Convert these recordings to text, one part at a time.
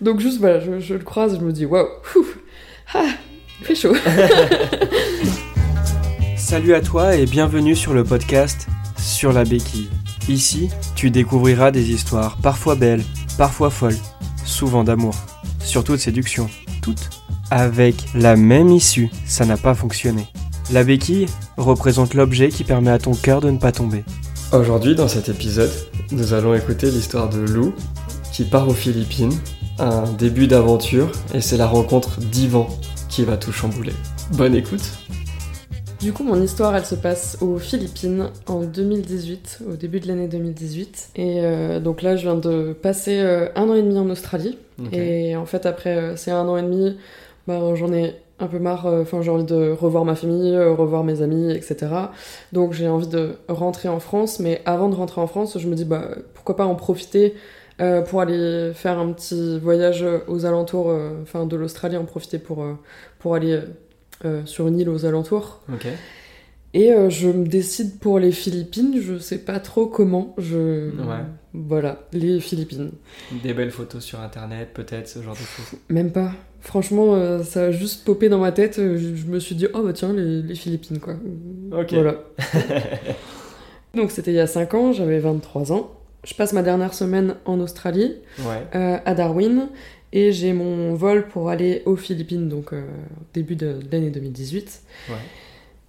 Donc juste voilà, je, je le croise, je me dis waouh, ouh, ah, il fait chaud. Salut à toi et bienvenue sur le podcast Sur la béquille. Ici, tu découvriras des histoires parfois belles, parfois folles, souvent d'amour, surtout de séduction, toutes avec la même issue, ça n'a pas fonctionné. La béquille représente l'objet qui permet à ton cœur de ne pas tomber. Aujourd'hui, dans cet épisode, nous allons écouter l'histoire de Lou qui part aux Philippines, un début d'aventure, et c'est la rencontre d'Ivan qui va tout chambouler. Bonne écoute Du coup, mon histoire, elle se passe aux Philippines en 2018, au début de l'année 2018. Et euh, donc là, je viens de passer euh, un an et demi en Australie. Et en fait, après euh, ces un an et demi, bah, j'en ai un peu marre. euh, Enfin, j'ai envie de revoir ma famille, revoir mes amis, etc. Donc j'ai envie de rentrer en France. Mais avant de rentrer en France, je me dis, bah, pourquoi pas en profiter euh, pour aller faire un petit voyage aux alentours euh, enfin, de l'Australie, en profiter pour, euh, pour aller euh, sur une île aux alentours. Et euh, je me décide pour les Philippines, je sais pas trop comment. Je... Ouais. Voilà, les Philippines. Des belles photos sur internet, peut-être, ce genre de choses. Même pas. Franchement, euh, ça a juste popé dans ma tête. euh, Je, je me suis dit, oh bah tiens, les, les Philippines, quoi. Ok. Voilà. Donc c'était il y a 5 ans, j'avais 23 ans. Je passe ma dernière semaine en Australie, Ouais. euh, à Darwin, et j'ai mon vol pour aller aux Philippines, donc euh, début de, de l'année 2018. Ouais.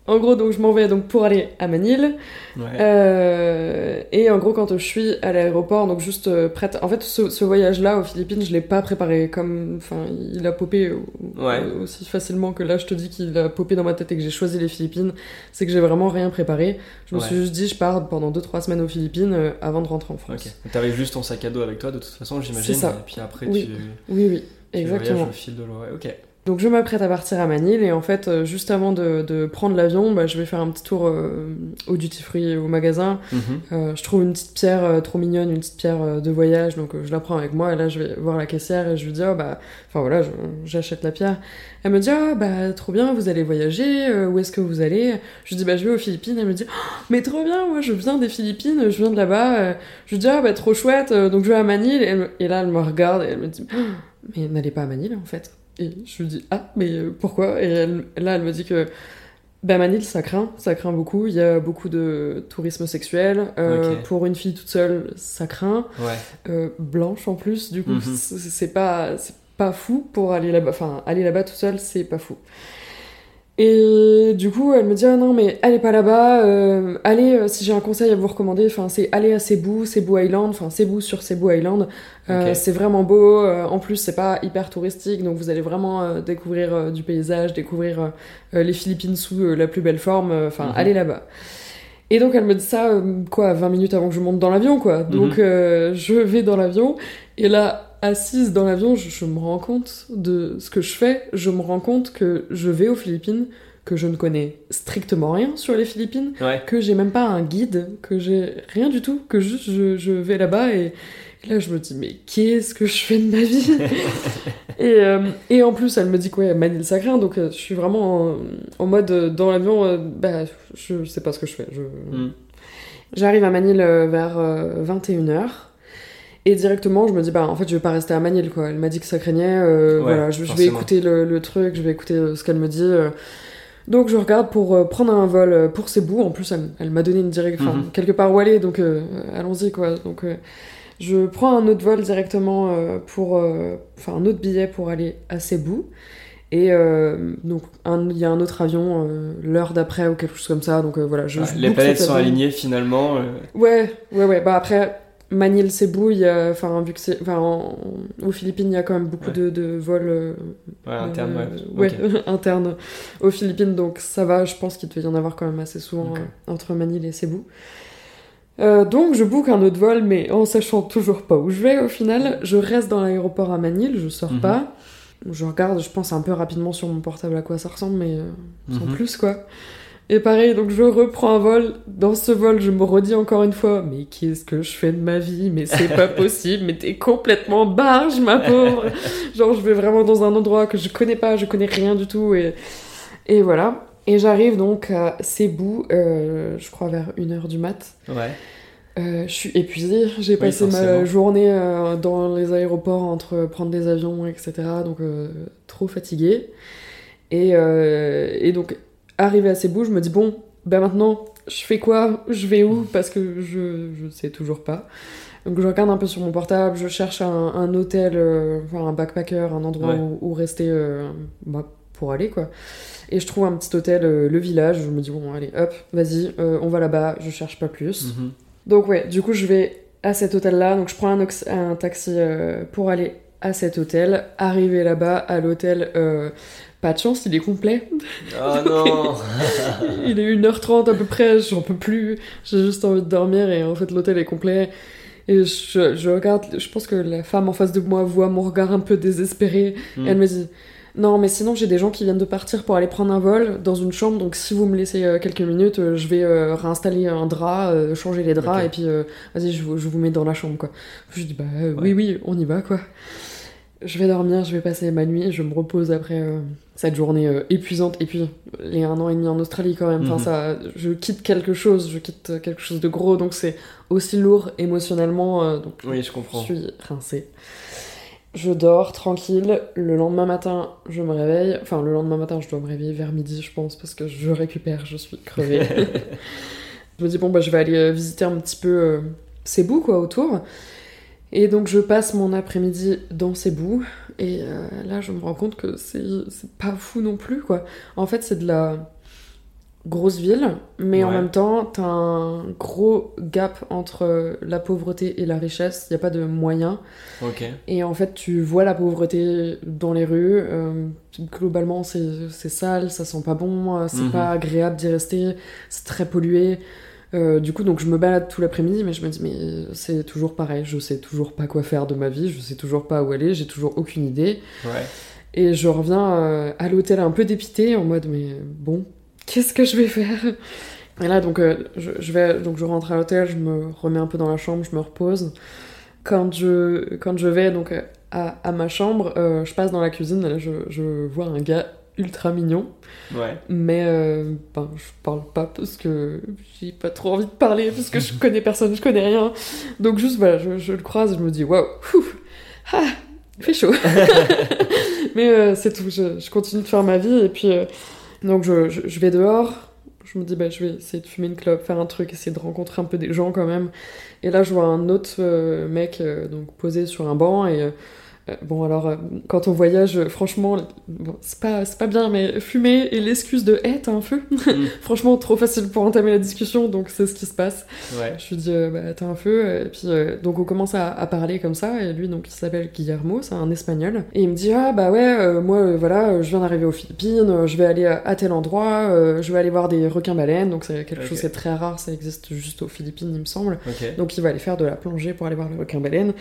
En gros, donc je m'en vais donc pour aller à Manille. Ouais. Euh, et en gros, quand je suis à l'aéroport, donc juste euh, prête. En fait, ce, ce voyage-là aux Philippines, je l'ai pas préparé comme. Enfin, il a popé Ouais. aussi facilement que là, je te dis qu'il a popé dans ma tête et que j'ai choisi les Philippines. C'est que j'ai vraiment rien préparé. Je me Ouais. suis juste dit, je pars pendant 2-3 semaines aux Philippines euh, avant de rentrer en France. Ok. T'avais juste ton sac à dos avec toi, de toute façon, j'imagine. C'est ça. Et puis après, Oui. tu, Oui, oui, tu exactement. voyages au fil de l'eau. Ok. Donc je m'apprête à partir à Manille et en fait euh, juste avant de, de prendre l'avion, bah, je vais faire un petit tour euh, au duty free au magasin. Mhm. Euh, je trouve une petite pierre euh, trop mignonne, une petite pierre de voyage, donc je la prends avec moi et là je vais voir la caissière et je lui dis oh bah enfin voilà j'achète la pierre. Elle me dit ah bah trop bien vous allez voyager, où est-ce que vous allez? Je lui dis bah je vais aux Philippines. Elle me dit Oh, mais trop bien moi je viens des Philippines, je viens de là-bas. Je lui dis ah bah trop chouette donc je vais à Manille et, elle me- et là elle me regarde et elle me dit Oh, mais n'allez pas à Manille en fait. Et je lui dis ah mais euh, pourquoi? Et elle- là elle me dit que bah Manille ça craint, ça craint beaucoup, il y a beaucoup de tourisme sexuel, euh, pour une fille toute seule ça craint, Ouais. Euh, blanche en plus du coup Mhm. c'est c'est pas, c'est pas fou pour aller là-bas, enfin aller là-bas toute seule c'est pas fou. Et du coup, elle me dit ah non mais allez pas là-bas, euh, allez euh, si j'ai un conseil à vous recommander, enfin c'est aller à Cebu, Cebu Island, enfin Cebu sur Cebu Island, Euh, c'est vraiment beau. euh, en plus c'est pas hyper touristique, donc vous allez vraiment euh, découvrir euh, du paysage, découvrir euh, euh, les Philippines sous euh, la plus belle forme, euh, enfin Mhm. allez là-bas. Et donc elle me dit ça euh, quoi 20 minutes avant que je monte dans l'avion quoi. Donc Mhm. euh, je vais dans l'avion et là assise dans l'avion, je, je me rends compte de ce que je fais, je me rends compte que je vais aux Philippines, que je ne connais strictement rien sur les Philippines, Ouais. que j'ai même pas un guide, que j'ai rien du tout, que juste je, je vais là-bas et, et là je me dis mais qu'est-ce que je fais de ma vie? Et, euh, et en plus elle me dit que ouais, Manille ça craint donc euh, je suis vraiment en, en mode euh, dans l'avion bah je sais pas ce que je fais. Je... Mm. J'arrive à Manille vers 21h. Et directement, je me dis, bah en fait, je vais pas rester à Manille, quoi. Elle m'a dit que ça craignait, euh, Ouais, voilà, je, je vais écouter le, le truc, je vais écouter euh, ce qu'elle me dit. euh. Donc je regarde pour prendre un vol pour Cebu. En plus, elle, elle m'a donné une direction, Mhm. quelque part où aller, donc allons-y, quoi. Donc je prends un autre vol directement pour, enfin un autre billet pour aller à Cebu. Et euh, donc il y a un autre avion euh, l'heure d'après ou quelque chose comme ça. Donc euh, voilà, je, Ouais, je les planètes sont alignées finalement. Ouais, ouais, ouais. Bah après, Manille, Cebu, il y a, enfin, vu que c'est, enfin, en- aux Philippines, il y a quand même beaucoup Ouais. de, de vols. euh, Ouais, interne, euh, ouais. ouais, Ok. internes aux Philippines, donc ça va. Je pense qu'il devait y en avoir quand même assez souvent euh, entre Manille et Cebu. Euh, donc je book un autre vol, mais en sachant toujours pas où je vais au final. Je reste dans l'aéroport à Manille, je sors Mhm. pas. Je regarde, je pense un peu rapidement sur mon portable à quoi ça ressemble, mais euh, sans Mhm. plus quoi. Et pareil, donc je reprends un vol. Dans ce vol, je me redis encore une fois, mais qu'est-ce que je fais de ma vie? Mais c'est pas possible, mais t'es complètement barge, ma pauvre. Genre, je vais vraiment dans un endroit que je connais pas, je connais rien du tout, et, et voilà. Et j'arrive donc à Cebu, euh, je crois vers 1h du mat. Ouais. Euh, je suis épuisée, j'ai Oui, passé ma journée euh, dans les aéroports entre prendre des avions, etc. Donc euh, trop fatiguée. Et, et donc, arrivé à Cebu, je me dis, bon, ben maintenant, je fais quoi? Je vais où? Parce que je, je sais toujours pas. Donc je regarde un peu sur mon portable, je cherche un, un hôtel, euh, enfin un backpacker, un endroit Ouais. où, où rester euh, bah, pour aller quoi. Et je trouve un petit hôtel, euh, le village, je me dis bon allez hop, vas-y, on va là-bas, je cherche pas plus. Mhm. Donc ouais, du coup je vais à cet hôtel-là, donc je prends un, taxi pour aller à cet hôtel. Arrivé là-bas, à l'hôtel, euh, pas de chance, il est complet. Oh non il est 1h30 à peu près, j'en peux plus, j'ai juste envie de dormir et en fait l'hôtel est complet. Et je, je regarde, je pense que la femme en face de moi voit mon regard un peu désespéré. Mm. Et elle me dit Non, mais sinon j'ai des gens qui viennent de partir pour aller prendre un vol dans une chambre, donc si vous me laissez euh, quelques minutes, euh, je vais euh, réinstaller un drap, changer les draps, et puis vas-y, je, vous- je vous mets dans la chambre quoi. Je dis Bah Ouais. oui, oui, on y va quoi. Je vais dormir, je vais passer ma nuit, je me repose après euh, cette journée euh, épuisante. Et puis, les un an et demi en Australie quand même, enfin, Mhm. ça, je quitte quelque chose, je quitte quelque chose de gros, donc c'est aussi lourd émotionnellement. euh, donc Oui, je je comprends. suis rincée. Je dors tranquille. Le lendemain matin, je me réveille. Enfin, le lendemain matin, je dois me réveiller vers midi, je pense, parce que je récupère, je suis crevée. je me dis, bon, bah, je vais aller visiter un petit peu Cebu, quoi, autour. Et donc, je passe mon après-midi dans Cebu. Et euh, là, je me rends compte que c'est pas fou non plus, quoi. En fait, c'est de la grosse ville, mais en même temps, t'as un gros gap entre la pauvreté et la richesse. Il n'y a pas de moyens. Et en fait, tu vois la pauvreté dans les rues. euh, globalement, c'est c'est sale, ça sent pas bon, euh, c'est Mhm. pas agréable d'y rester, c'est très pollué. Euh, du coup, donc je me balade tout l'après-midi, mais je me dis, mais c'est toujours pareil, je sais toujours pas quoi faire de ma vie, je sais toujours pas où aller, j'ai toujours aucune idée. Ouais. Et je reviens euh, à l'hôtel un peu dépité, en mode, mais bon, qu'est-ce que je vais faire? Et là, donc, euh, je, je vais, donc, je rentre à l'hôtel, je me remets un peu dans la chambre, je me repose. Quand je, quand je vais donc euh, à, à ma chambre, euh, je passe dans la cuisine, là, je, je vois un gars ultra mignon, Ouais. mais euh, ben, je parle pas parce que j'ai pas trop envie de parler, parce que je connais personne, je connais rien. Donc, juste, voilà, je, je le croise, je me dis, waouh, ouh, ah, il fait chaud. Mais euh, c'est tout, je, je continue de faire ma vie et puis euh, donc je, je, je vais dehors, je me dis bah je vais essayer de fumer une clope, faire un truc, essayer de rencontrer un peu des gens quand même. Et là je vois un autre mec donc posé sur un banc et bon alors euh, quand on voyage euh, franchement bon, c'est pas pas bien mais fumer et l'excuse de hey t'as un feu Mm. franchement trop facile pour entamer la discussion donc c'est ce qui se passe. Ouais. Je lui dis, euh, bah, t'as un feu. Et puis, euh, donc, on commence à, à parler comme ça. Et lui, donc, il s'appelle Guillermo, c'est un espagnol. Et il me dit, ah, bah ouais, euh, moi, euh, voilà, euh, je viens d'arriver aux Philippines, euh, je vais aller à, tel endroit, euh, je vais aller voir des requins-baleines. Donc, c'est quelque chose, c'est très rare, ça existe juste aux Philippines, il me semble. Donc, il va aller faire de la plongée pour aller voir le requin-baleine.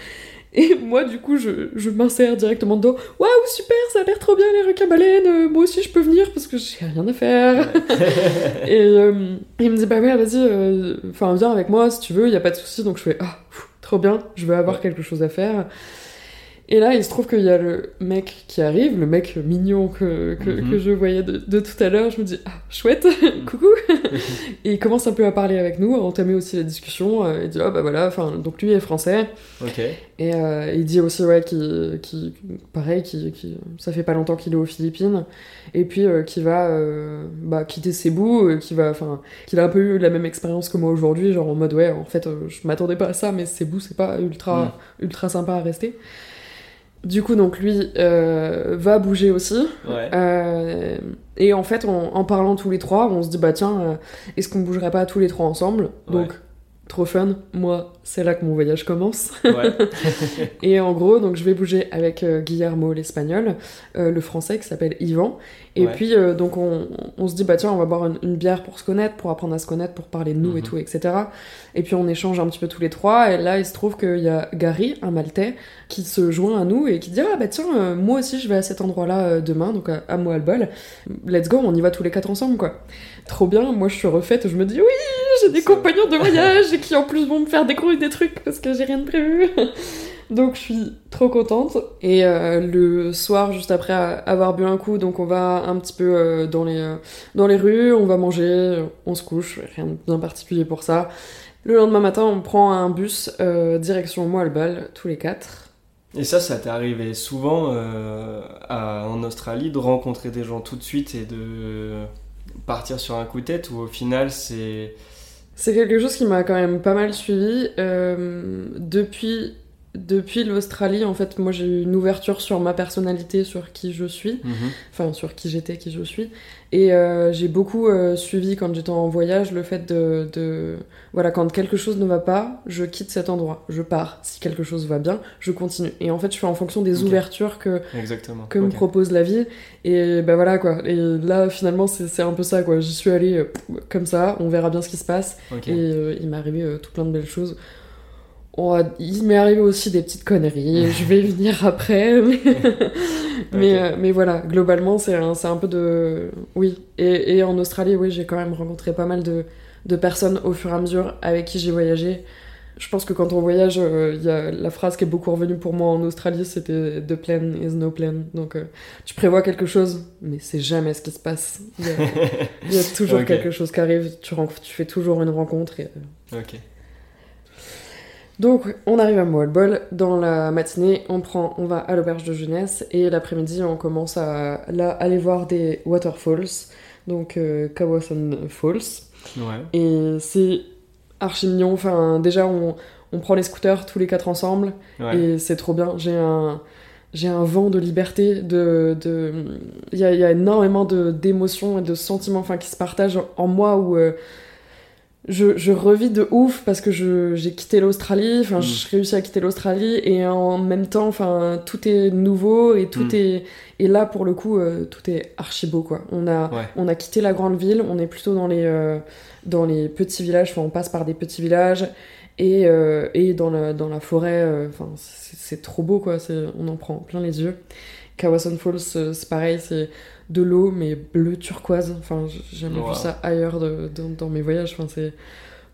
Et moi, du coup, je, je m'insère directement dedans. Waouh, super, ça a l'air trop bien les requins-baleines. euh, moi aussi, je peux venir parce que j'ai rien à faire. Et euh, il me dit bah ouais vas-y, euh, enfin viens avec moi si tu veux, il y a pas de souci. Donc je fais ah trop bien, je vais avoir Ouais. quelque chose à faire. Et là il se trouve qu'il y a le mec qui arrive, le mec mignon que, que, Mhm. que je voyais de, de tout à l'heure. Je me dis ah chouette, coucou. Et il commence un peu à parler avec nous, à entamer aussi la discussion. euh, il dit ah bah voilà, enfin donc lui est français. Ok. Et euh, il dit aussi, ouais, qui, qui pareil, qui, qui, ça fait pas longtemps qu'il est aux Philippines, et puis euh, qui va euh, bah, quitter Cebu, euh, qui va, enfin, qu'il a un peu eu la même expérience que moi aujourd'hui, genre en mode, ouais, en fait, je m'attendais pas à ça, mais Cebu, c'est pas ultra, ultra sympa à rester. Du coup, donc lui euh, va bouger aussi. Ouais. Euh, et en fait, en, en parlant tous les trois, on se dit, bah tiens, euh, est-ce qu'on bougerait pas tous les trois ensemble? Donc, trop fun. Moi, c'est là que mon voyage commence. Ouais. Et en gros, donc je vais bouger avec euh, Guillermo l'espagnol, euh, le français qui s'appelle Yvan. Et Ouais. puis euh, donc on, on se dit bah tiens on va boire une, une bière pour se connaître, pour apprendre à se connaître, pour parler de nous et Mhm. tout, etc. Et puis on échange un petit peu tous les trois. Et là il se trouve qu'il y a Gary, un Maltais, qui se joint à nous et qui dit ah bah tiens moi aussi je vais à cet endroit-là demain, donc à, à moi le bol. Let's go, on y va tous les quatre ensemble quoi. Trop bien. Moi je suis refaite, je me dis oui j'ai des compagnons de voyage et qui en plus vont me faire découvrir des trucs parce que j'ai rien de prévu. Donc je suis trop contente. Et euh, le soir, juste après avoir bu un coup, donc on va un petit peu euh, dans, les, euh, dans les rues, on va manger, on se couche, rien de bien particulier pour ça. Le lendemain matin, on prend un bus direction Moalbal, tous les quatre. Et ça, ça t'est arrivé souvent en Australie de rencontrer des gens tout de suite et de partir sur un coup de tête ou au final c'est. C'est quelque chose qui m'a quand même pas mal suivi. Euh, depuis depuis l'Australie, en fait, moi j'ai eu une ouverture sur ma personnalité, sur qui je suis, enfin sur qui j'étais, qui je suis. Et euh, j'ai beaucoup euh, suivi quand j'étais en voyage le fait de, de. Voilà, quand quelque chose ne va pas, je quitte cet endroit, je pars. Si quelque chose va bien, je continue. Et en fait, je fais en fonction des ouvertures que, Exactement. que me propose la vie. Et ben voilà quoi. Et là, finalement, c'est un peu ça quoi. J'y suis allée euh, comme ça, on verra bien ce qui se passe. Et il m'est arrivé tout plein de belles choses. A- Il m'est arrivé aussi des petites conneries, je vais venir après, mais, euh, mais voilà, globalement c'est un, un peu de... Oui, et, et en Australie, oui, j'ai quand même rencontré pas mal de, de personnes au fur et à mesure avec qui j'ai voyagé. Je pense que quand on voyage, euh, y a la phrase qui est beaucoup revenue pour moi en Australie, c'était The plan is no plan. Donc euh, tu prévois quelque chose, mais c'est jamais ce qui se passe. Il y a, il y a toujours quelque chose qui arrive, tu, fais toujours une rencontre. Et, euh, Ok. Donc, on arrive à Moalbol. Dans la matinée, on prend, on va à l'auberge de jeunesse et l'après-midi, on commence à là, aller voir des waterfalls, donc euh, Kawasan Falls. Ouais. Et c'est archi mignon. Enfin, déjà, on, on prend les scooters tous les quatre ensemble Ouais. et c'est trop bien. J'ai un j'ai un vent de liberté, de de il y a, il y a énormément de d'émotions et de sentiments enfin qui se partagent en moi où euh, je, je revis de ouf parce que je j'ai quitté l'Australie, enfin Mm. je réussis à quitter l'Australie et en même temps enfin tout est nouveau et tout Mm. est et là pour le coup euh, tout est archi beau quoi. On a Ouais. on a quitté la grande ville, on est plutôt dans les euh, dans les petits villages, enfin on passe par des petits villages et, euh, et dans, la, dans la forêt, euh, enfin c'est c'est trop beau quoi, on en prend plein les yeux. Kawasan Falls, euh, c'est pareil, c'est de l'eau mais bleu turquoise, enfin j'ai jamais Wow. vu ça ailleurs de- dans, dans mes voyages, enfin c'est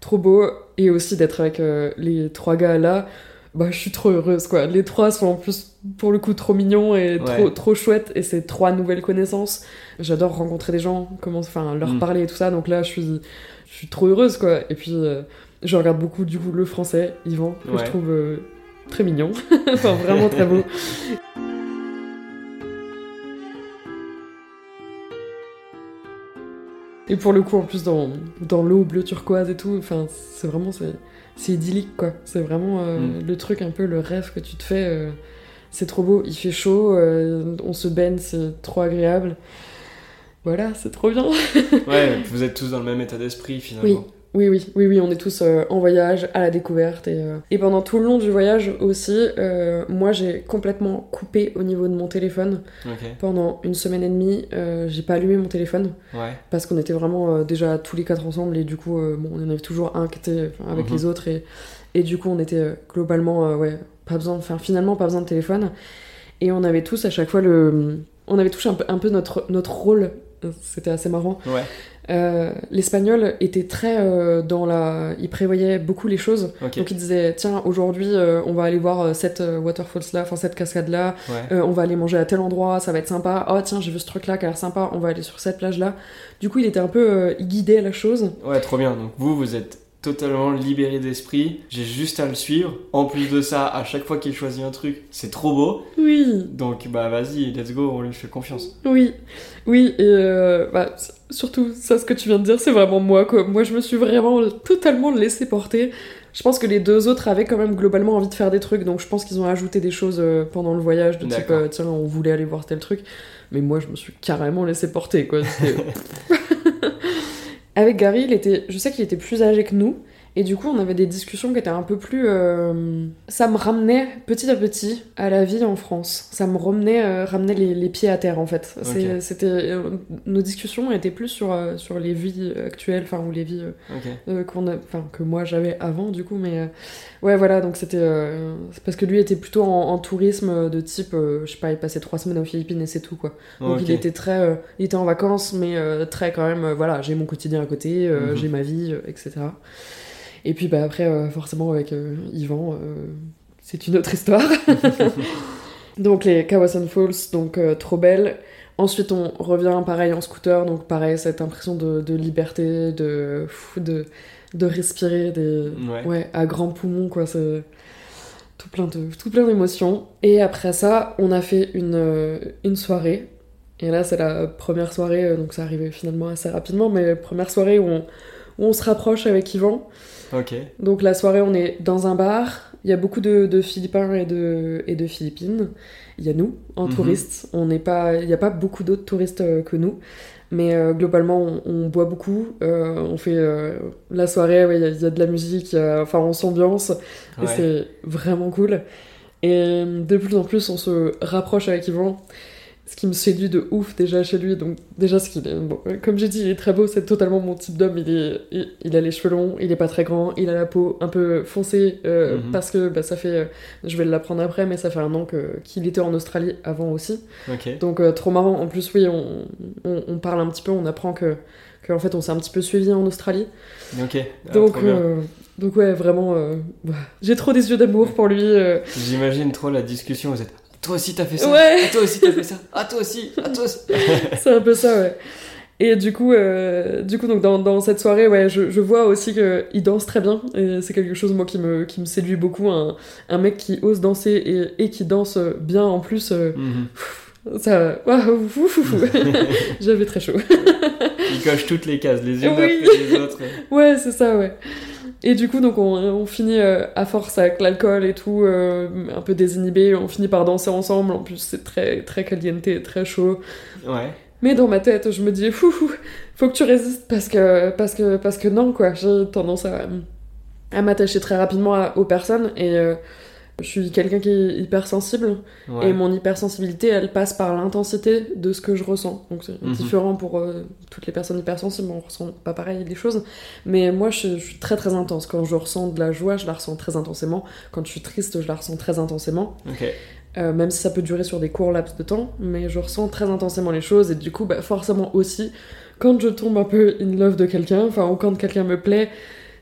trop beau et aussi d'être avec euh, les trois gars là. Bah, je suis trop heureuse quoi. Les trois sont en plus pour le coup trop mignons et Ouais. trop trop chouettes et c'est trois nouvelles connaissances. J'adore rencontrer des gens, comment enfin leur Mm. parler et tout ça. Donc là, je suis je suis trop heureuse quoi. Et puis euh, je regarde beaucoup du coup le français, Yvan, que Ouais. je trouve euh, très mignon, enfin vraiment très beau. Et pour le coup, en plus dans, dans l'eau bleu turquoise et tout, enfin c'est vraiment c'est idyllique quoi. C'est vraiment euh, Mm. le truc un peu le rêve que tu te fais. euh, c'est trop beau, il fait chaud, euh, on se baigne, c'est trop agréable. Voilà, c'est trop bien. Ouais, vous êtes tous dans le même état d'esprit finalement. Oui, oui, oui, oui, on est tous euh, en voyage, à la découverte. Et, euh, et pendant tout le long du voyage aussi, euh, moi j'ai complètement coupé au niveau de mon téléphone. Pendant une semaine et demie, j'ai pas allumé mon téléphone Ouais. parce qu'on était vraiment déjà tous les quatre ensemble et du coup, bon, on en avait toujours un qui était avec Mhm. les autres et, et du coup, on était globalement, ouais, pas besoin, enfin finalement pas besoin de téléphone. Et on avait tous à chaque fois le. On avait tous un peu, un peu notre, notre rôle. C'était assez marrant. Ouais. Euh, L'espagnol était très euh, dans la. Il prévoyait beaucoup les choses. Ok. Donc il disait tiens, aujourd'hui, euh, on va aller voir euh, cette euh, waterfalls là, enfin cette cascade là. Ouais. Euh, on va aller manger à tel endroit, ça va être sympa. Oh tiens, j'ai vu ce truc là qui a l'air sympa, on va aller sur cette plage là. Du coup, il était un peu. euh, il guidait la chose. Ouais, trop bien. Donc vous, vous êtes totalement libéré d'esprit. J'ai juste à le suivre. En plus de ça, à chaque fois qu'il choisit un truc, c'est trop beau. Oui, Donc bah vas-y, let's go, on lui fait confiance. oui, oui. Et euh, bah, surtout, ça, ce que tu viens de dire, c'est vraiment moi quoi. Moi, je me suis vraiment totalement laissé porter. Je pense que les deux autres avaient quand même globalement envie de faire des trucs, donc je pense qu'ils ont ajouté des choses euh, pendant le voyage, de type euh, tiens, on voulait aller voir tel truc. Mais moi, je me suis carrément laissé porter quoi. Avec Gary, il était, je sais qu'il était plus âgé que nous, et du coup, on avait des discussions qui étaient un peu plus. euh, Ça me ramenait petit à petit à la vie en France. Ça me ramenait, euh, ramenait les, les pieds à terre en fait. C'était euh, nos discussions étaient plus sur sur les vies actuelles, enfin ou les vies qu'on a, enfin que moi j'avais avant du coup, mais ouais voilà donc c'était parce que lui était plutôt en, en tourisme de type, je sais pas, il passait trois semaines aux Philippines et c'est tout quoi. Donc il était très, il était en vacances, mais très quand même, voilà, j'ai mon quotidien à côté, Mhm. j'ai ma vie, etc. Et puis bah après, euh, forcément avec euh, Yvan, euh, c'est une autre histoire. donc les Kawasan Falls, donc euh, trop belle. Ensuite on revient pareil en scooter, donc pareil cette impression de, de liberté, de, de de respirer des, Ouais. ouais, à grands poumons, quoi. C'est tout plein de, tout plein d'émotions. Et après ça, on a fait une, une soirée. Et là, c'est la première soirée, donc ça arrivait finalement assez rapidement, mais première soirée où on, où on se rapproche avec Yvan. Ok. Donc la soirée, on est dans un bar. Il y a beaucoup de, de Philippins et de, et de Philippines. Il y a nous, en Mhm. touristes. On n'est pas, il n'y a pas beaucoup d'autres touristes euh, que nous. Mais euh, globalement, on, on boit beaucoup. Euh, on fait euh, la soirée, ouais, il y, a- il y a de la musique. enfin, on s'ambiance. Et c'est vraiment cool. Et de plus en plus, on se rapproche avec Yvan. Ce qui me séduit de ouf déjà chez lui. Donc, déjà, ce qu'il est. Bon, comme j'ai dit, il est très beau, c'est totalement mon type d'homme. Il, est, il, il a les cheveux longs, il est pas très grand, il a la peau un peu foncée. euh, Mhm. Parce que bah, ça fait. euh, je vais l'apprendre après, mais ça fait un an que- qu'il était en Australie avant aussi. Ok. Donc, euh, trop marrant. En plus, oui, on, on, on parle un petit peu, on apprend que. qu'en fait, on s'est un petit peu suivi en Australie. Ok. Ah, Donc, euh, donc ouais, vraiment, euh, bah, j'ai trop des yeux d'amour pour lui. J'imagine trop la discussion. Vous êtes. Toi aussi t'as fait ça. Ouais. Ah, toi aussi t'as fait ça. Ah toi aussi. Ah toi aussi. c'est un peu ça, ouais. Et du coup, euh, du coup donc dans, dans cette soirée, ouais, je, je vois aussi qu'il danse très bien. Et c'est quelque chose, moi, qui me, qui me séduit beaucoup. Un, un mec qui ose danser et, et qui danse bien en plus. euh, Mhm. ça. waouh, ouf, ouf, ouf. J'avais très chaud. Il coche toutes les cases, les unes Oui. après les autres. Ouais, c'est ça, ouais. Et du coup, donc on, on finit euh, à force avec l'alcool et tout, euh, un peu désinhibé, on finit par danser ensemble. En plus, c'est très, très caliente, très chaud. Ouais. Mais dans ma tête, je me dis, fou, faut que tu résistes parce que, parce que, parce que non, quoi. J'ai tendance à, à m'attacher très rapidement à- aux personnes et euh, je suis quelqu'un qui est hypersensible. Ouais. Et mon hypersensibilité, elle passe par l'intensité de ce que je ressens. Donc c'est Mhm. différent pour euh, toutes les personnes hypersensibles, on ressent pas pareil les choses. Mais moi, je, je suis très très intense. Quand je ressens de la joie, je la ressens très intensément. Quand je suis triste, je la ressens très intensément. Ok. Euh, même si ça peut durer sur des courts laps de temps, mais je ressens très intensément les choses. Et du coup, bah, forcément aussi, quand je tombe un peu in love de quelqu'un, enfin, ou quand quelqu'un me plaît,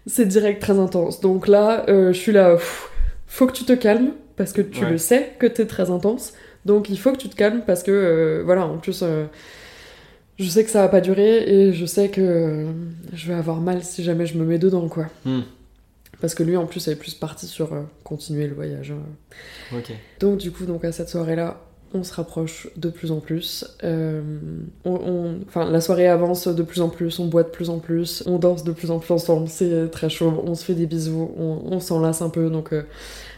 c'est direct très intense. Donc là, euh, je suis là, pff, faut que tu te calmes, parce que tu Ouais. le sais que t'es très intense. Donc il faut que tu te calmes, parce que, euh, voilà, en plus, euh, je sais que ça va pas durer, et je sais que euh, je vais avoir mal si jamais je me mets dedans, quoi. Hmm. Parce que lui, en plus, est plus parti sur continuer le voyage. hein. Donc du coup, donc à cette soirée-là, on se rapproche de plus en plus. Euh, on, on- enfin, la soirée avance de plus en plus, on boit de plus en plus, on danse de plus en plus ensemble, c'est très chaud, on se fait des bisous, on, on s'enlace un peu, donc euh,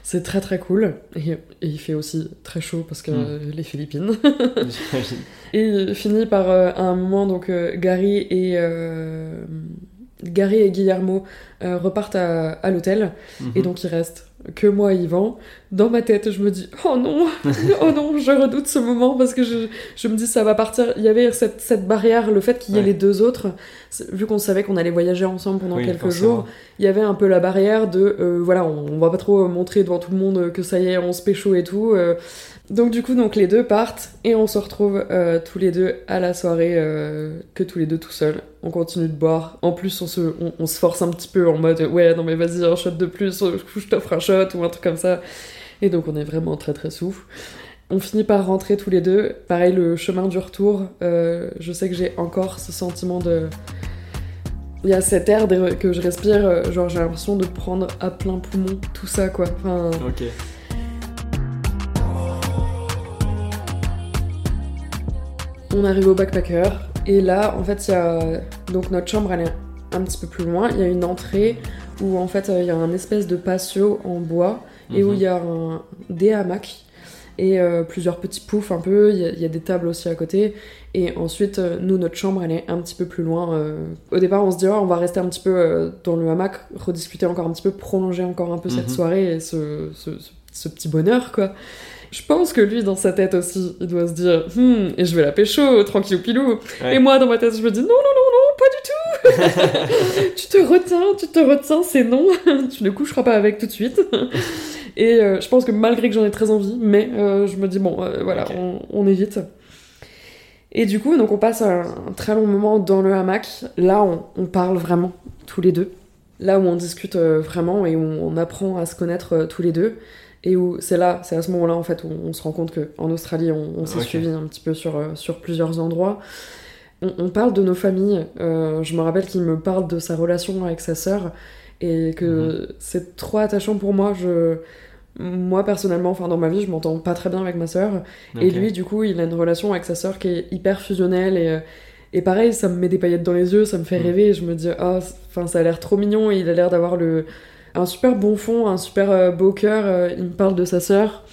c'est très très cool. Et, et il fait aussi très chaud parce que Mm. euh, les Philippines. Et il finit par à un moment, donc Gary et... Gary et Guillermo repartent à, à l'hôtel et Mhm. donc il reste que moi Yvan. Dans ma tête, je me dis oh non, oh non, je redoute ce moment parce que je, je me dis ça va partir. Il y avait cette, cette barrière, le fait qu'il y ait Ouais. les deux autres, vu qu'on savait qu'on allait voyager ensemble pendant Oui, quelques forcément. jours, il y avait un peu la barrière de euh, voilà, on, on va pas trop montrer devant tout le monde que ça y est, on se pécho et tout. euh. Donc du coup, donc les deux partent et on se retrouve euh, tous les deux à la soirée euh, que tous les deux tout seuls. On continue de boire. En plus, on se, on, se force un petit peu en mode ouais, non mais vas-y, un shot de plus, je t'offre un shot ou un truc comme ça. Et donc on est vraiment très très souffle. On finit par rentrer tous les deux. Pareil, le chemin du retour, euh, je sais que j'ai encore ce sentiment de. Il y a cet air que je respire, genre j'ai l'impression de prendre à plein poumon tout ça quoi. Enfin, Ok. On arrive au backpacker et là en fait il y a donc notre chambre elle est un petit peu plus loin, il y a une entrée où en fait euh, il y a un espèce de patio en bois et où Mhm. il y a un, des hamacs et euh, plusieurs petits poufs un peu, il y, a- il y a des tables aussi à côté et ensuite euh, nous notre chambre elle est un petit peu plus loin. euh. Au départ on se dit oh, on va rester un petit peu euh, dans le hamac, rediscuter encore un petit peu, prolonger encore un peu cette Mhm. soirée et ce, ce- ce- ce petit bonheur quoi. Je pense que lui, dans sa tête aussi, il doit se dire Hmm, et je vais la pécho, tranquille pilou. Ouais. Et moi, dans ma tête, je me dis Non, non, non, non, pas du tout Tu te retiens, tu te retiens, c'est non, tu ne coucheras pas avec tout de suite. et euh, je pense que malgré que j'en ai très envie, mais euh, je me dis Bon, euh, voilà, on, on évite. Et du coup, donc on passe un, un très long moment dans le hamac. Là, on, on parle vraiment, tous les deux. Là où on discute vraiment et où on apprend à se connaître tous les deux. Et où c'est là, c'est à ce moment-là en fait où on se rend compte qu'en Australie, on, on s'est Ok. suivi un petit peu sur, euh, sur plusieurs endroits. on, parle de nos familles. Euh, je me rappelle qu'il me parle de sa relation avec sa sœur et que Mhm. c'est trop attachant pour moi. Je, moi personnellement, enfin dans ma vie, je m'entends pas très bien avec ma sœur. Et lui, du coup, il a une relation avec sa sœur qui est hyper fusionnelle et, euh, et pareil, ça me met des paillettes dans les yeux, ça me fait Mm. rêver. Je me dis, ah, enfin, ça a l'air trop mignon. Et il a l'air d'avoir le un super bon fond, un super euh, beau cœur. Euh, il me parle de sa sœur,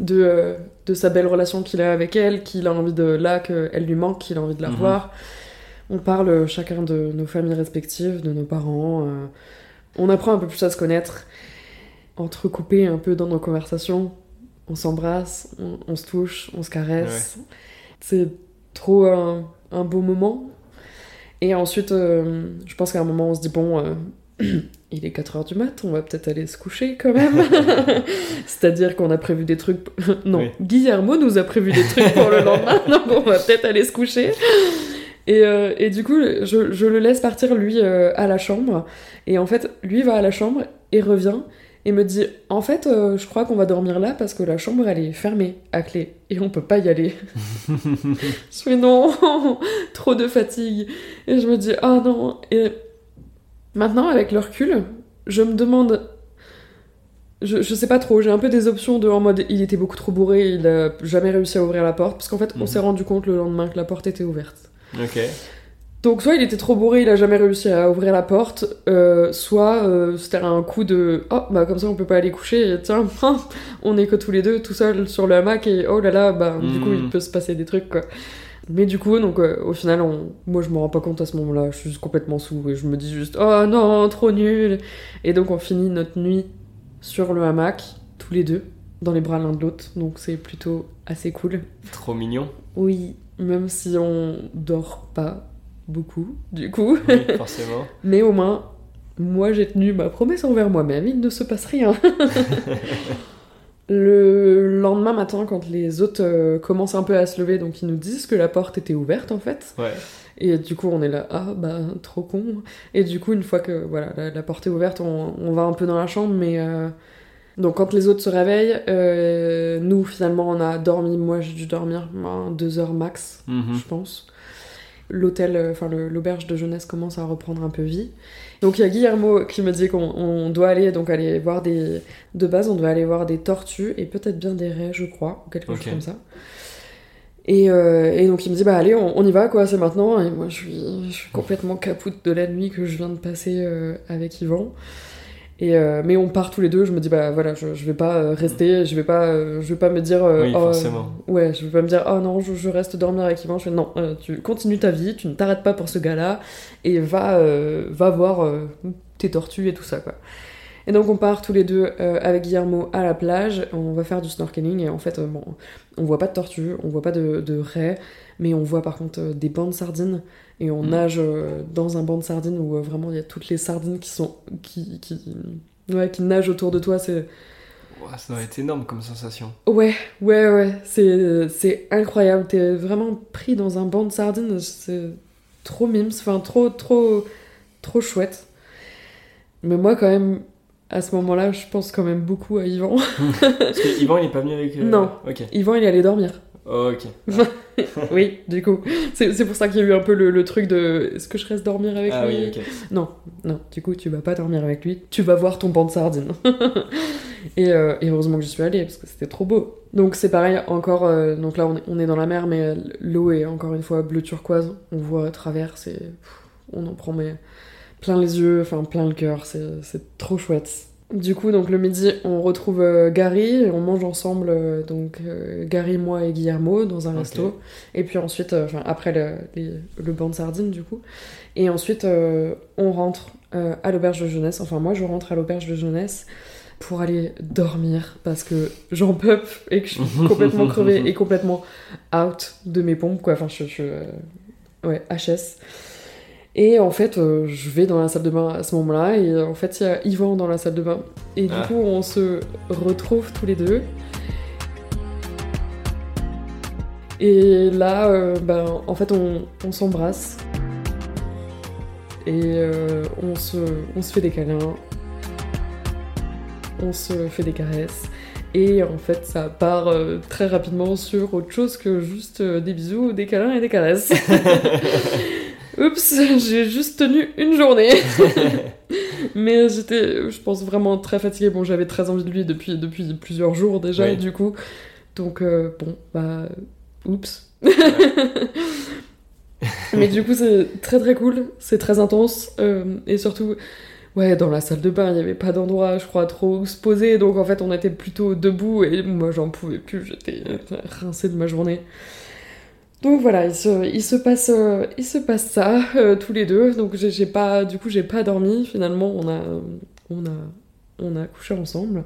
de euh, de sa belle relation qu'il a avec elle, qu'il a envie de là, qu'elle lui manque, qu'il a envie de la Mhm. revoir. On parle chacun de nos familles respectives, de nos parents. euh, on apprend un peu plus à se connaître, entrecoupé un peu dans nos conversations. On s'embrasse, on, on se touche, on se caresse. C'est trop un, un beau moment. Et ensuite, euh, je pense qu'à un moment, on se dit bon, euh, il est 4h du mat, on va peut-être aller se coucher quand même. C'est-à-dire qu'on a prévu des trucs. non, Oui. Guillermo nous a prévu des trucs pour le lendemain, donc on va peut-être aller se coucher. Et, euh, et du coup, je, je le laisse partir, lui, euh, à la chambre. Et en fait, lui va à la chambre et revient et me dit En fait, euh, je crois qu'on va dormir là parce que la chambre, elle est fermée à clé et on peut pas y aller. je fais non, trop de fatigue. Et je me dis Ah non. Et maintenant, avec le recul, je me demande. Je, je sais pas trop, j'ai un peu des options de en mode il était beaucoup trop bourré, il a jamais réussi à ouvrir la porte, parce qu'en fait on Mhm. s'est rendu compte le lendemain que la porte était ouverte. Ok. Donc soit il était trop bourré, il a jamais réussi à ouvrir la porte, euh, soit euh, c'était un coup de oh bah comme ça on peut pas aller coucher, et tiens on est que tous les deux tout seuls sur le hamac et oh là là bah du coup Mhm. il peut se passer des trucs quoi. Mais du coup donc euh, au final on... moi je me rends pas compte à ce moment-là, je suis juste complètement sous et je me dis juste oh non trop nul et donc on finit notre nuit sur le hamac tous les deux dans les bras l'un de l'autre donc c'est plutôt assez cool. Trop mignon. Oui, même si on dort pas beaucoup, du coup. Oui, forcément. Mais au moins, moi j'ai tenu ma promesse envers moi-même, il ne se passe rien. Le lendemain matin, quand les autres euh, commencent un peu à se lever, donc ils nous disent que la porte était ouverte en fait. Ouais. Et du coup, on est là, ah bah trop con. Et du coup, une fois que voilà, la, la porte est ouverte, on, on va un peu dans la chambre, mais. euh, Donc quand les autres se réveillent, euh, nous finalement on a dormi, moi j'ai dû dormir ben, deux heures max Mhm. je pense. L'hôtel, euh, enfin l'auberge de jeunesse commence à reprendre un peu vie. Donc il y a Guillermo qui me dit qu'on on doit aller donc aller voir des de base on doit aller voir des tortues et peut-être bien des raies je crois ou quelque chose comme ça. Et, euh, et donc il me dit bah allez on, on y va quoi c'est maintenant et moi je suis je suis complètement capoute de la nuit que je viens de passer euh, avec Yvan. Et euh, mais on part tous les deux. Je me dis bah voilà, je, je vais pas euh, rester, je vais pas, euh, je vais pas me dire. euh, Oui, oh, forcément. ouais, je vais pas me dire oh non, je, je reste dormir avec Yvan. Je fais non, euh, tu continues ta vie, tu ne t'arrêtes pas pour ce gars-là et va, euh, va voir euh, tes tortues et tout ça quoi. Et donc on part tous les deux euh, avec Guillermo à la plage. On va faire du snorkeling et en fait bon, on voit pas de tortues, on voit pas de, de raies, mais on voit par contre des bancs de sardines et on Mhm. nage euh, dans un banc de sardines où euh, vraiment il y a toutes les sardines qui sont qui qui ouais qui nagent autour de toi. C'est ça doit être énorme comme sensation. Ouais, ouais, ouais, c'est, c'est incroyable. T'es vraiment pris dans un banc de sardines, c'est trop mimes, enfin trop, trop, trop chouette. Mais moi, quand même, à ce moment-là, je pense quand même beaucoup à Yvan. Parce que Yvan, il est pas venu avec. euh, Non. Ok. Yvan, il est allé dormir. Ok. Oui, du coup. C'est, pour ça qu'il y a eu un peu le, le truc de est-ce que je reste dormir avec Ah lui? oui, ok. Non, non, du coup, tu vas pas dormir avec lui, tu vas voir ton banc de sardines. et, euh, et heureusement que j'y suis allée, parce que c'était trop beau. Donc c'est pareil, encore, euh, donc là on est, on est dans la mer, mais l'eau est encore une fois bleu turquoise, on voit à travers, c'est... On en prend mais plein les yeux, enfin plein le cœur, c'est trop chouette. Du coup, donc le midi, on retrouve euh, Gary, et on mange ensemble, euh, donc euh, Gary, moi et Guillermo, dans un resto. Et puis ensuite, enfin après le, les- le banc de sardines, du coup. Et ensuite, on rentre à l'auberge de jeunesse. Enfin, moi, je rentre à l'auberge de jeunesse pour aller dormir parce que j'en peux et que je suis complètement crevée et complètement out de mes pompes, quoi. Enfin, je suis. euh, ouais, HS. Et en fait, euh, je vais dans la salle de bain à ce moment-là, et euh, en fait, il y a Yvan dans la salle de bain. Et du Ah. coup, on se retrouve tous les deux. Et là, euh, ben, en fait, on, on s'embrasse. Et euh, on, se, on se fait des câlins. On se fait des caresses. Et en fait, ça part euh, très rapidement sur autre chose que juste des bisous, des câlins et des caresses. Oups, j'ai juste tenu une journée. Mais j'étais, je pense, vraiment très fatiguée. Bon, j'avais très envie de lui depuis, depuis plusieurs jours déjà, Oui. du coup. Donc, euh, bon, bah, oups. Mais du coup, c'est très très cool, c'est très intense. euh, et surtout, ouais, dans la salle de bain, il n'y avait pas d'endroit, je crois, trop se poser. Donc en fait, on était plutôt debout et moi, j'en pouvais plus. J'étais rincée de ma journée. Donc voilà, il se, il se, passe, euh, il se passe ça, euh, tous les deux. Donc j'ai pas, du coup, j'ai pas dormi. Finalement, on a, on a, on a couché ensemble.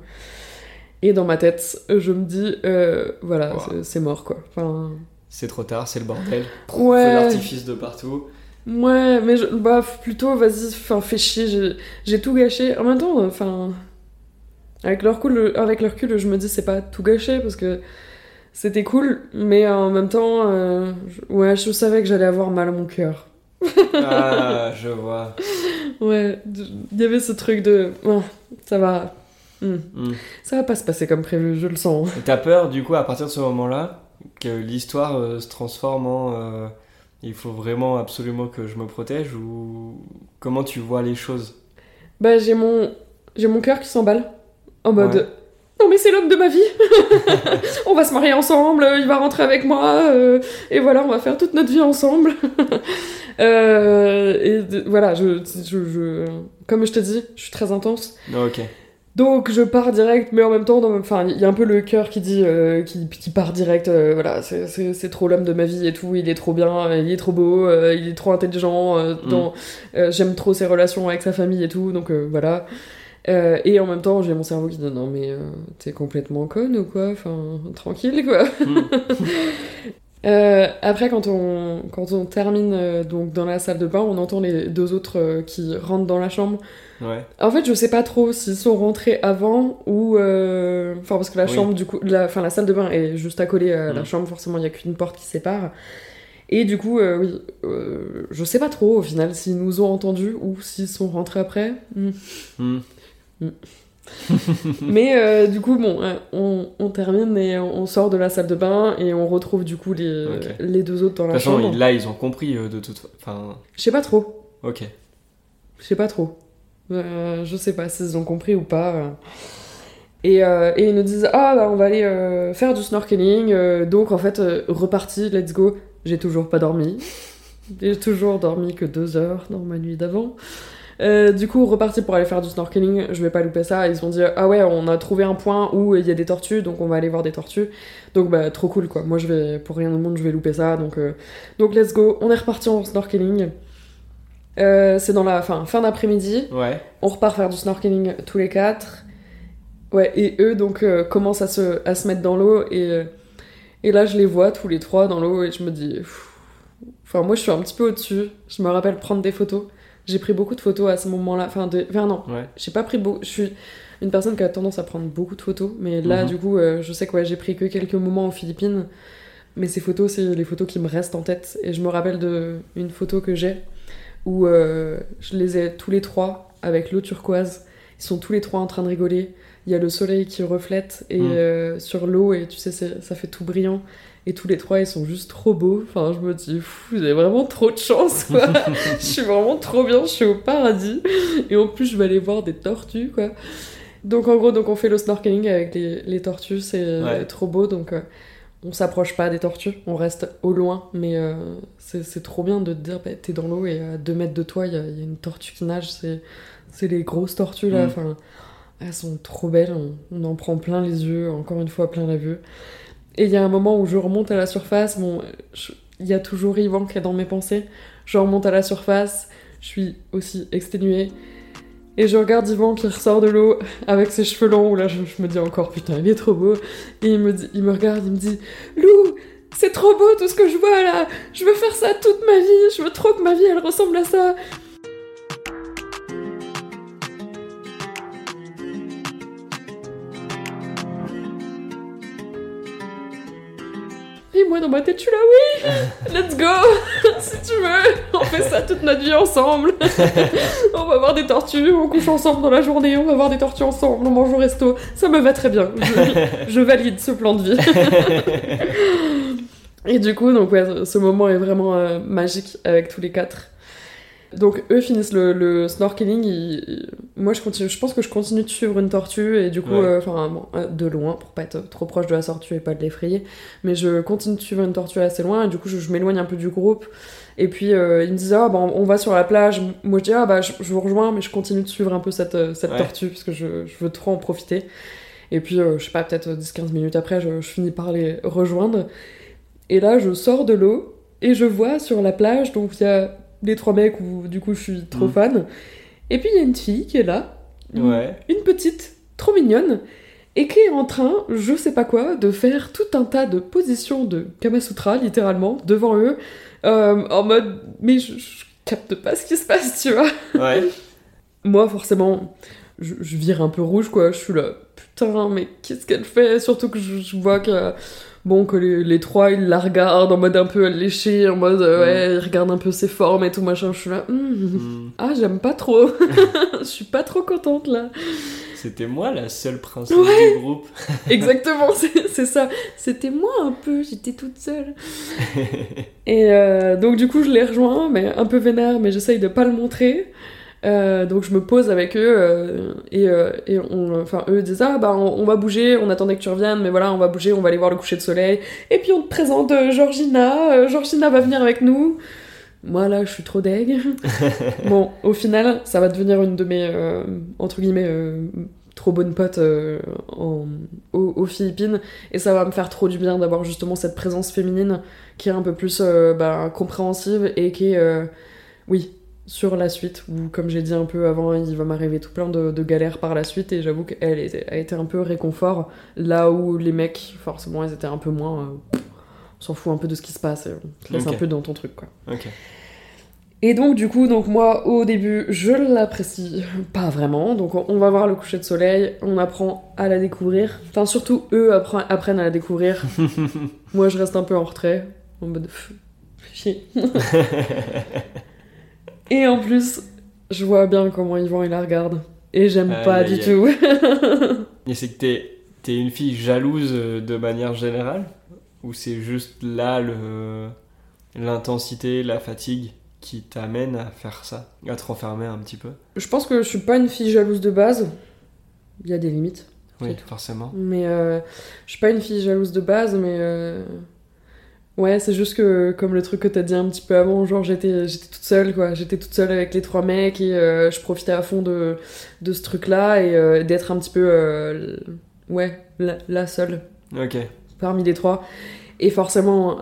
Et dans ma tête, je me dis, euh, voilà, Wow. c'est- mort quoi. Enfin, C'est trop tard, c'est le bordel. Ouais. Feu d'artifice de partout. Ouais, mais je, bah, plutôt, vas-y, enfin, fais chier, j'ai- tout gâché. En même temps, enfin, avec leur recul, avec le recul, je me dis c'est pas tout gâché parce que c'était cool, mais en même temps, euh, je- ouais, je savais que j'allais avoir mal à mon cœur. Ah, je vois. Ouais, il y avait ce truc de, oh, ça va, hmm, Hmm. ça va pas se passer comme prévu, je le sens. T'as peur, du coup, à partir de ce moment-là, que l'histoire euh, se transforme en. euh, il faut vraiment absolument que je me protège ou comment tu vois les choses? Bah, j'ai mon, j'ai mon cœur qui s'emballe en mode. Ouais. Non mais c'est l'homme de ma vie. on va se marier ensemble, il va rentrer avec moi euh, et voilà, on va faire toute notre vie ensemble. Euh, et de- voilà, je, je, je- comme je te dis, je suis très intense. Ok. Donc je pars direct, mais en même temps, enfin, il y a un peu le cœur qui dit, euh, qui, qui part direct. euh, voilà, c'est- trop l'homme de ma vie et tout. Il est trop bien, il est trop beau, euh, il est trop intelligent. euh, J'aime trop ses relations avec sa famille et tout. Donc voilà. Euh, et en même temps, j'ai mon cerveau qui dit non mais euh, t'es complètement conne ou quoi? Enfin, tranquille quoi. Hmm. Euh, après, quand on, quand on termine donc dans la salle de bain, on entend les deux autres qui rentrent dans la chambre. Ouais. En fait, je sais pas trop s'ils sont rentrés avant ou. Enfin, parce que la Oui. chambre, du coup. La... Enfin, la salle de bain est juste à côté à la Mm. chambre, forcément, il y a qu'une porte qui sépare. Et du coup, euh, oui, euh, je sais pas trop au final s'ils nous ont entendus ou s'ils sont rentrés après. Hmm. Hmm. Mais euh, du coup, bon, euh, on, on termine et on sort de la salle de bain et on retrouve du coup les, les deux autres dans De la toute façon, chambre. ils- là, ils ont compris euh, de toute fa- Enfin, Je sais pas trop. ok. Je sais pas trop. Euh, je sais pas s'ils ont compris ou pas. Et, euh, et ils nous disent Ah, bah, on va aller faire du snorkeling. donc, en fait, reparti, let's go. J'ai toujours pas dormi. J'ai toujours dormi que deux heures dans ma nuit d'avant. Euh, du coup, reparti pour aller faire du snorkeling. Je vais pas louper ça. Ils ont dit Ah, ouais, on a trouvé un point où il y a des tortues. Donc, on va aller voir des tortues. Donc, bah, trop cool, quoi. Moi, je vais, pour rien au monde, je vais louper ça. Donc, euh, donc let's go. On est reparti en snorkeling. Euh, c'est dans la fin, fin d'après-midi. Ouais. On repart faire du snorkeling tous les quatre. Ouais, et eux donc commencent à se, à se mettre dans l'eau et, et là je les vois tous les trois dans l'eau et je me dis. pff. Enfin, moi je suis un petit peu au-dessus. Je me rappelle prendre des photos. J'ai pris beaucoup de photos à ce moment-là. Enfin, de... enfin non, Ouais. j'ai pas pris beaucoup. Je suis une personne qui a tendance à prendre beaucoup de photos, mais là Mhm. du coup, euh, je sais que ouais, j'ai pris que quelques moments aux Philippines. Mais ces photos, c'est les photos qui me restent en tête. Et je me rappelle de une photo que j'ai où euh, je les ai tous les trois avec l'eau turquoise. Ils sont tous les trois en train de rigoler. Il y a le soleil qui reflète et Mm. euh, sur l'eau et tu sais ça fait tout brillant. Et tous les trois ils sont juste trop beaux. Enfin je me dis vous avez vraiment trop de chance quoi. je suis vraiment trop bien, je suis au paradis. Et en plus je vais aller voir des tortues quoi. Donc en gros donc on fait le snorkeling avec les, les tortues, c'est euh, Ouais. trop beau donc. euh, on s'approche pas des tortues, on reste au loin, mais euh, c'est trop bien de te dire, bah, t'es dans l'eau et à 2 mètres de toi, il y, a il y a une tortue qui nage, c'est les grosses tortues là, Mm. enfin, elles sont trop belles, on, on en prend plein les yeux, encore une fois plein la vue. Et il y a un moment où je remonte à la surface, bon, il y a toujours Yvan qui est dans mes pensées, je remonte à la surface, je suis aussi exténuée, et je regarde Yvan qui ressort de l'eau avec ses cheveux longs, où là je, je me dis encore putain il est trop beau, et il me, dit, il me regarde, il me dit Lou, c'est trop beau tout ce que je vois là, je veux faire ça toute ma vie, je veux trop que ma vie elle ressemble à ça. Moi dans ma tête, je suis là, oui, let's go, si tu veux, on fait ça toute notre vie ensemble. on va voir des tortues, on couche ensemble dans la journée, on va voir des tortues ensemble, on mange au resto, ça me va très bien. Je, je valide ce plan de vie. Et du coup, donc ouais, ce moment est vraiment euh, magique avec tous les quatre. Donc eux finissent le, le snorkeling. ils- Moi, je continue. Je pense que je continue de suivre une tortue et du coup, Ouais. euh, enfin bon, euh, de loin pour pas être trop proche de la tortue et pas de l'effrayer. Mais je continue de suivre une tortue assez loin et du coup, je, je m'éloigne un peu du groupe. Et puis euh, ils me disent ah bah on va sur la plage. Moi je dis ah bah je, je vous rejoins, mais je continue de suivre un peu cette cette Ouais. tortue parce que je, je veux trop en profiter. Et puis euh, je sais pas peut-être 10-15 minutes après, je, je finis par les rejoindre. Et là, je sors de l'eau et je vois sur la plage, donc il y a les trois mecs où du coup je suis trop Mm. fan. Et puis il y a une fille qui est là, une, Ouais. une petite, trop mignonne, et qui est en train, je sais pas quoi, de faire tout un tas de positions de Kamasutra, littéralement, devant eux, euh, en mode, mais je, je capte pas ce qui se passe, tu vois. Ouais. Moi, forcément, je, je vire un peu rouge, quoi. Je suis là, putain, mais qu'est-ce qu'elle fait? Surtout que je, je vois que, bon, que les, les trois, ils la regardent en mode un peu léché, en mode, euh, ouais, ils regardent un peu ses formes et tout, machin. Je suis là, Hmm, Hmm. ah, j'aime pas trop. je suis pas trop contente, là. C'était moi la seule princesse Ouais. du groupe. Exactement, c'est c'est ça. C'était moi un peu, j'étais toute seule. Et euh, donc du coup, je les rejoins, mais un peu vénère, mais j'essaye de pas le montrer. Euh, donc je me pose avec eux euh, et, euh, et on, enfin eux disent ah bah on, on va bouger, on attendait que tu reviennes, mais voilà on va bouger, on va aller voir le coucher de soleil. Et puis on te présente euh, Georgina, euh, Georgina va venir avec nous. Moi là je suis trop deg. bon au final ça va devenir une de mes euh, entre guillemets euh, trop bonnes potes euh, en- aux, aux Philippines et ça va me faire trop du bien d'avoir justement cette présence féminine qui est un peu plus euh, bah, compréhensive et qui est euh, oui sur la suite où comme j'ai dit un peu avant il va m'arriver tout plein de, de galères par la suite et j'avoue qu'elle a été un peu réconfort là où les mecs forcément ils étaient un peu moins euh, on s'en fout un peu de ce qui se passe et on te laisse un peu dans ton truc quoi Ok. et donc du coup, donc moi au début, je l'apprécie pas vraiment. Donc on va voir le coucher de soleil, on apprend à la découvrir. Enfin surtout eux appre- apprennent à la découvrir. moi je reste un peu en retrait, en mode chier. Et en plus, je vois bien comment Yvan il la regarde. Et j'aime pas du tout. Et c'est que t'es, t'es une fille jalouse euh, de manière générale? Ou c'est juste là le, l'intensité, la fatigue qui t'amène à faire ça? À te renfermer un petit peu? Je pense que je suis pas une fille jalouse de base. Il y a des limites. Oui, tout. forcément. Mais euh, je suis pas une fille jalouse de base, mais euh, ouais, c'est juste que comme le truc que t'as dit un petit peu avant, genre j'étais j'étais toute seule quoi, j'étais toute seule avec les trois mecs et euh, je profitais à fond de de ce truc-là et euh, d'être un petit peu euh, ouais la, la seule Ok. parmi les trois. Et forcément,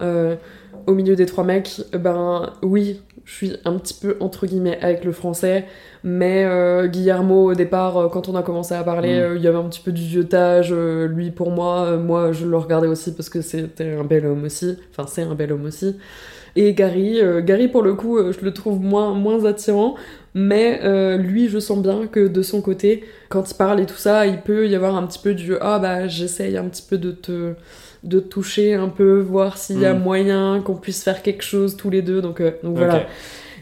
au milieu des trois mecs, ben oui, je suis un petit peu entre guillemets avec le français, mais euh, Guillermo, au départ, euh, quand on a commencé à parler, Mm. euh, il y avait un petit peu du vieutage. euh, lui, pour moi, moi, je le regardais aussi parce que c'était un bel homme aussi. Enfin, c'est un bel homme aussi. Et Gary, Gary pour le coup, je le trouve moins, moins attirant, mais lui, je sens bien que de son côté, quand il parle et tout ça, il peut y avoir un petit peu du ah bah j'essaye un petit peu de te de toucher un peu, voir s'il y a Mm. moyen qu'on puisse faire quelque chose tous les deux. Donc, euh, donc voilà,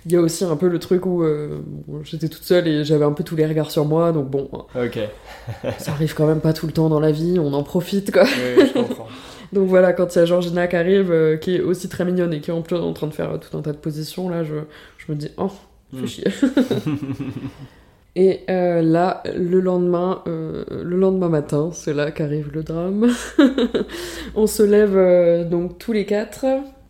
il y a aussi un peu le truc où euh, bon, j'étais toute seule et j'avais un peu tous les regards sur moi, donc bon, Ok. ça arrive quand même pas tout le temps dans la vie, on en profite quoi. Oui, je comprends. Donc voilà, quand il y a Georgina qui arrive, euh, qui est aussi très mignonne et qui est en, en train de faire tout un tas de positions, là, je, je me dis, oh, fais Mm. chier. Et euh, là, le lendemain, euh, le lendemain matin, c'est là qu'arrive le drame. on se lève euh, donc tous les quatre,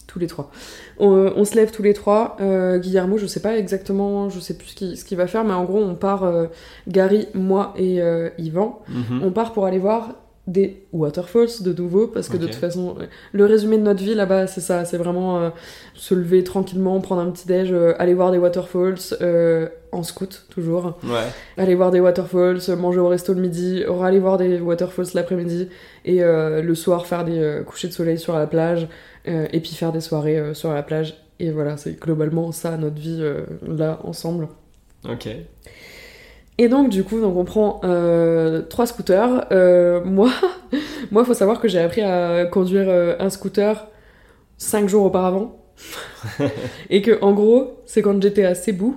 tous les trois. On, on se lève tous les trois. Guillermo, je sais pas exactement, je sais plus ce qu'il va faire, mais en gros, on part, Gary, moi et Yvan, Mhm. on part pour aller voir des waterfalls de nouveau parce que de toute façon le résumé de notre vie là-bas c'est ça c'est vraiment euh, se lever tranquillement prendre un petit déj euh, aller voir des waterfalls euh, en scout toujours Ouais. aller voir des waterfalls manger au resto le midi aller voir des waterfalls l'après-midi et le soir faire des couchers de soleil sur la plage et puis faire des soirées sur la plage et voilà c'est globalement ça notre vie là ensemble Ok. Et donc du coup, donc on prend euh, trois scooters. Euh, moi, moi, faut savoir que j'ai appris à conduire euh, un scooter cinq jours auparavant. et que, en gros, c'est quand j'étais à Cebu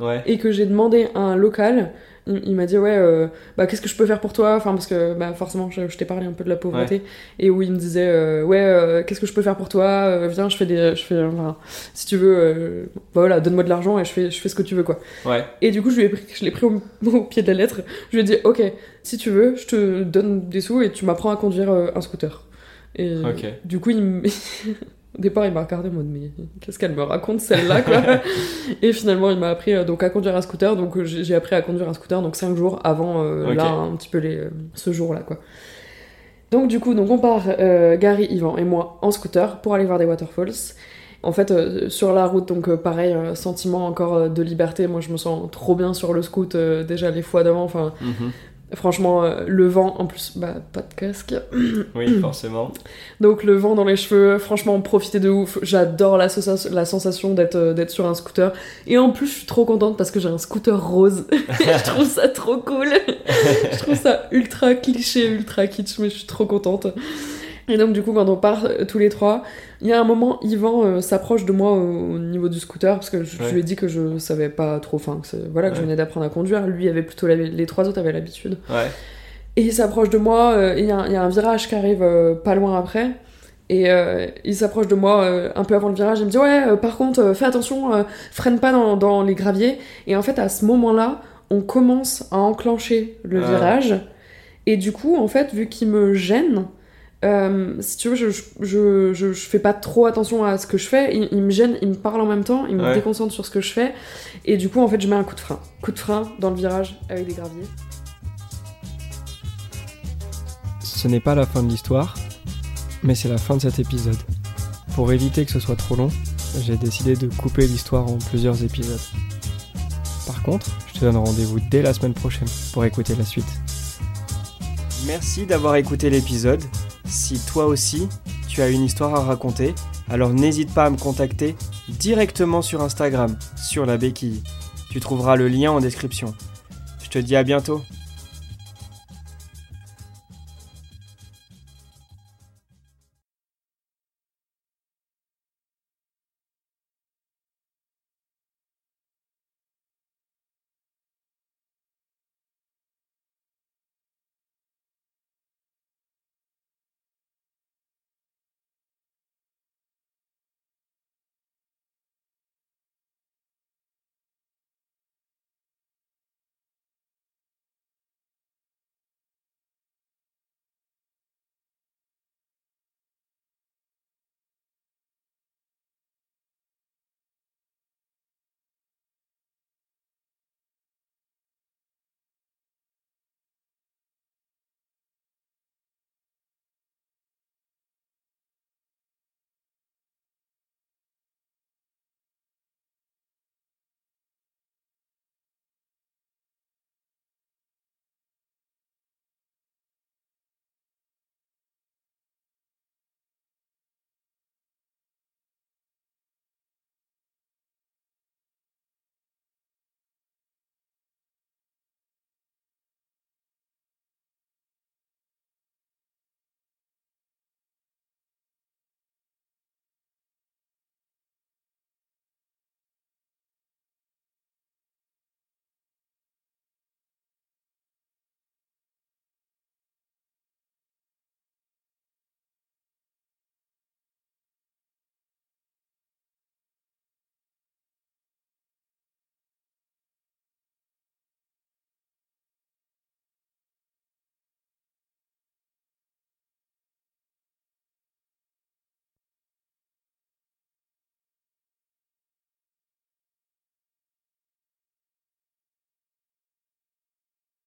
Ouais. et que j'ai demandé à un local. Il, il m'a dit ouais euh, bah qu'est-ce que je peux faire pour toi? Enfin parce que bah forcément je, je t'ai parlé un peu de la pauvreté et où il me disait euh, ouais euh, qu'est-ce que je peux faire pour toi? Viens je fais des je fais enfin, si tu veux bah voilà donne-moi de l'argent et je fais je fais ce que tu veux quoi Ouais. et du coup, je lui ai pris, je l'ai pris au, au pied de la lettre. Je lui ai dit, ok, si tu veux, je te donne des sous et tu m'apprends à conduire un scooter. Et du coup, il me- au départ, il m'a regardé en mode, mais qu'est-ce qu'elle me raconte celle-là, quoi Et finalement, il m'a appris euh, donc à conduire un scooter. Donc euh, j'ai appris à conduire un scooter donc 5 jours avant euh, là un petit peu les, euh, ce jour-là, quoi. Donc du coup, donc on part, Gary, Yvan et moi, en scooter pour aller voir des waterfalls. En fait, sur la route, donc pareil, sentiment encore de liberté. Moi, je me sens trop bien sur le scoot déjà les fois d'avant. Enfin, Mhm. Franchement, euh, le vent, en plus, bah, pas de casque. Oui, forcément. Donc le vent dans les cheveux, franchement, profiter de ouf. J'adore la, la sensation d'être euh, d'être sur un scooter. Et en plus, je suis trop contente parce que j'ai un scooter rose. je trouve ça trop cool. je trouve ça ultra cliché, ultra kitsch, mais je suis trop contente. Et donc du coup, quand on part euh, tous les trois, il y a un moment, Yvan euh, s'approche de moi au, au niveau du scooter parce que je, lui ai dit que je savais pas trop, enfin, que, voilà, que je venais d'apprendre à conduire. Lui avait plutôt la- les trois autres avaient l'habitude. Ouais. Et il s'approche de moi, euh, et il y, a un- il y a un virage qui arrive euh, pas loin après. Et euh, il s'approche de moi euh, un peu avant le virage, il me dit Ouais, euh, par contre, euh, fais attention, euh, freine pas dans, dans les graviers. Et en fait, à ce moment-là, on commence à enclencher le Ah. virage. Et du coup, en fait, vu qu'il me gêne, euh, si tu veux, je, je, je, je- fais pas trop attention à ce que je fais. Il, il me gêne, il me parle en même temps, il me Ouais. déconcentre sur ce que je fais. Et du coup, en fait, je mets un coup de frein. Coup de frein dans le virage avec des graviers. Ce n'est pas la fin de l'histoire, mais c'est la fin de cet épisode. Pour éviter que ce soit trop long, j'ai décidé de couper l'histoire en plusieurs épisodes. Par contre, je te donne rendez-vous dès la semaine prochaine pour écouter la suite. Merci d'avoir écouté l'épisode. Si toi aussi, tu as une histoire à raconter, alors n'hésite pas à me contacter directement sur Instagram, sur la béquille. Tu trouveras le lien en description. Je te dis à bientôt.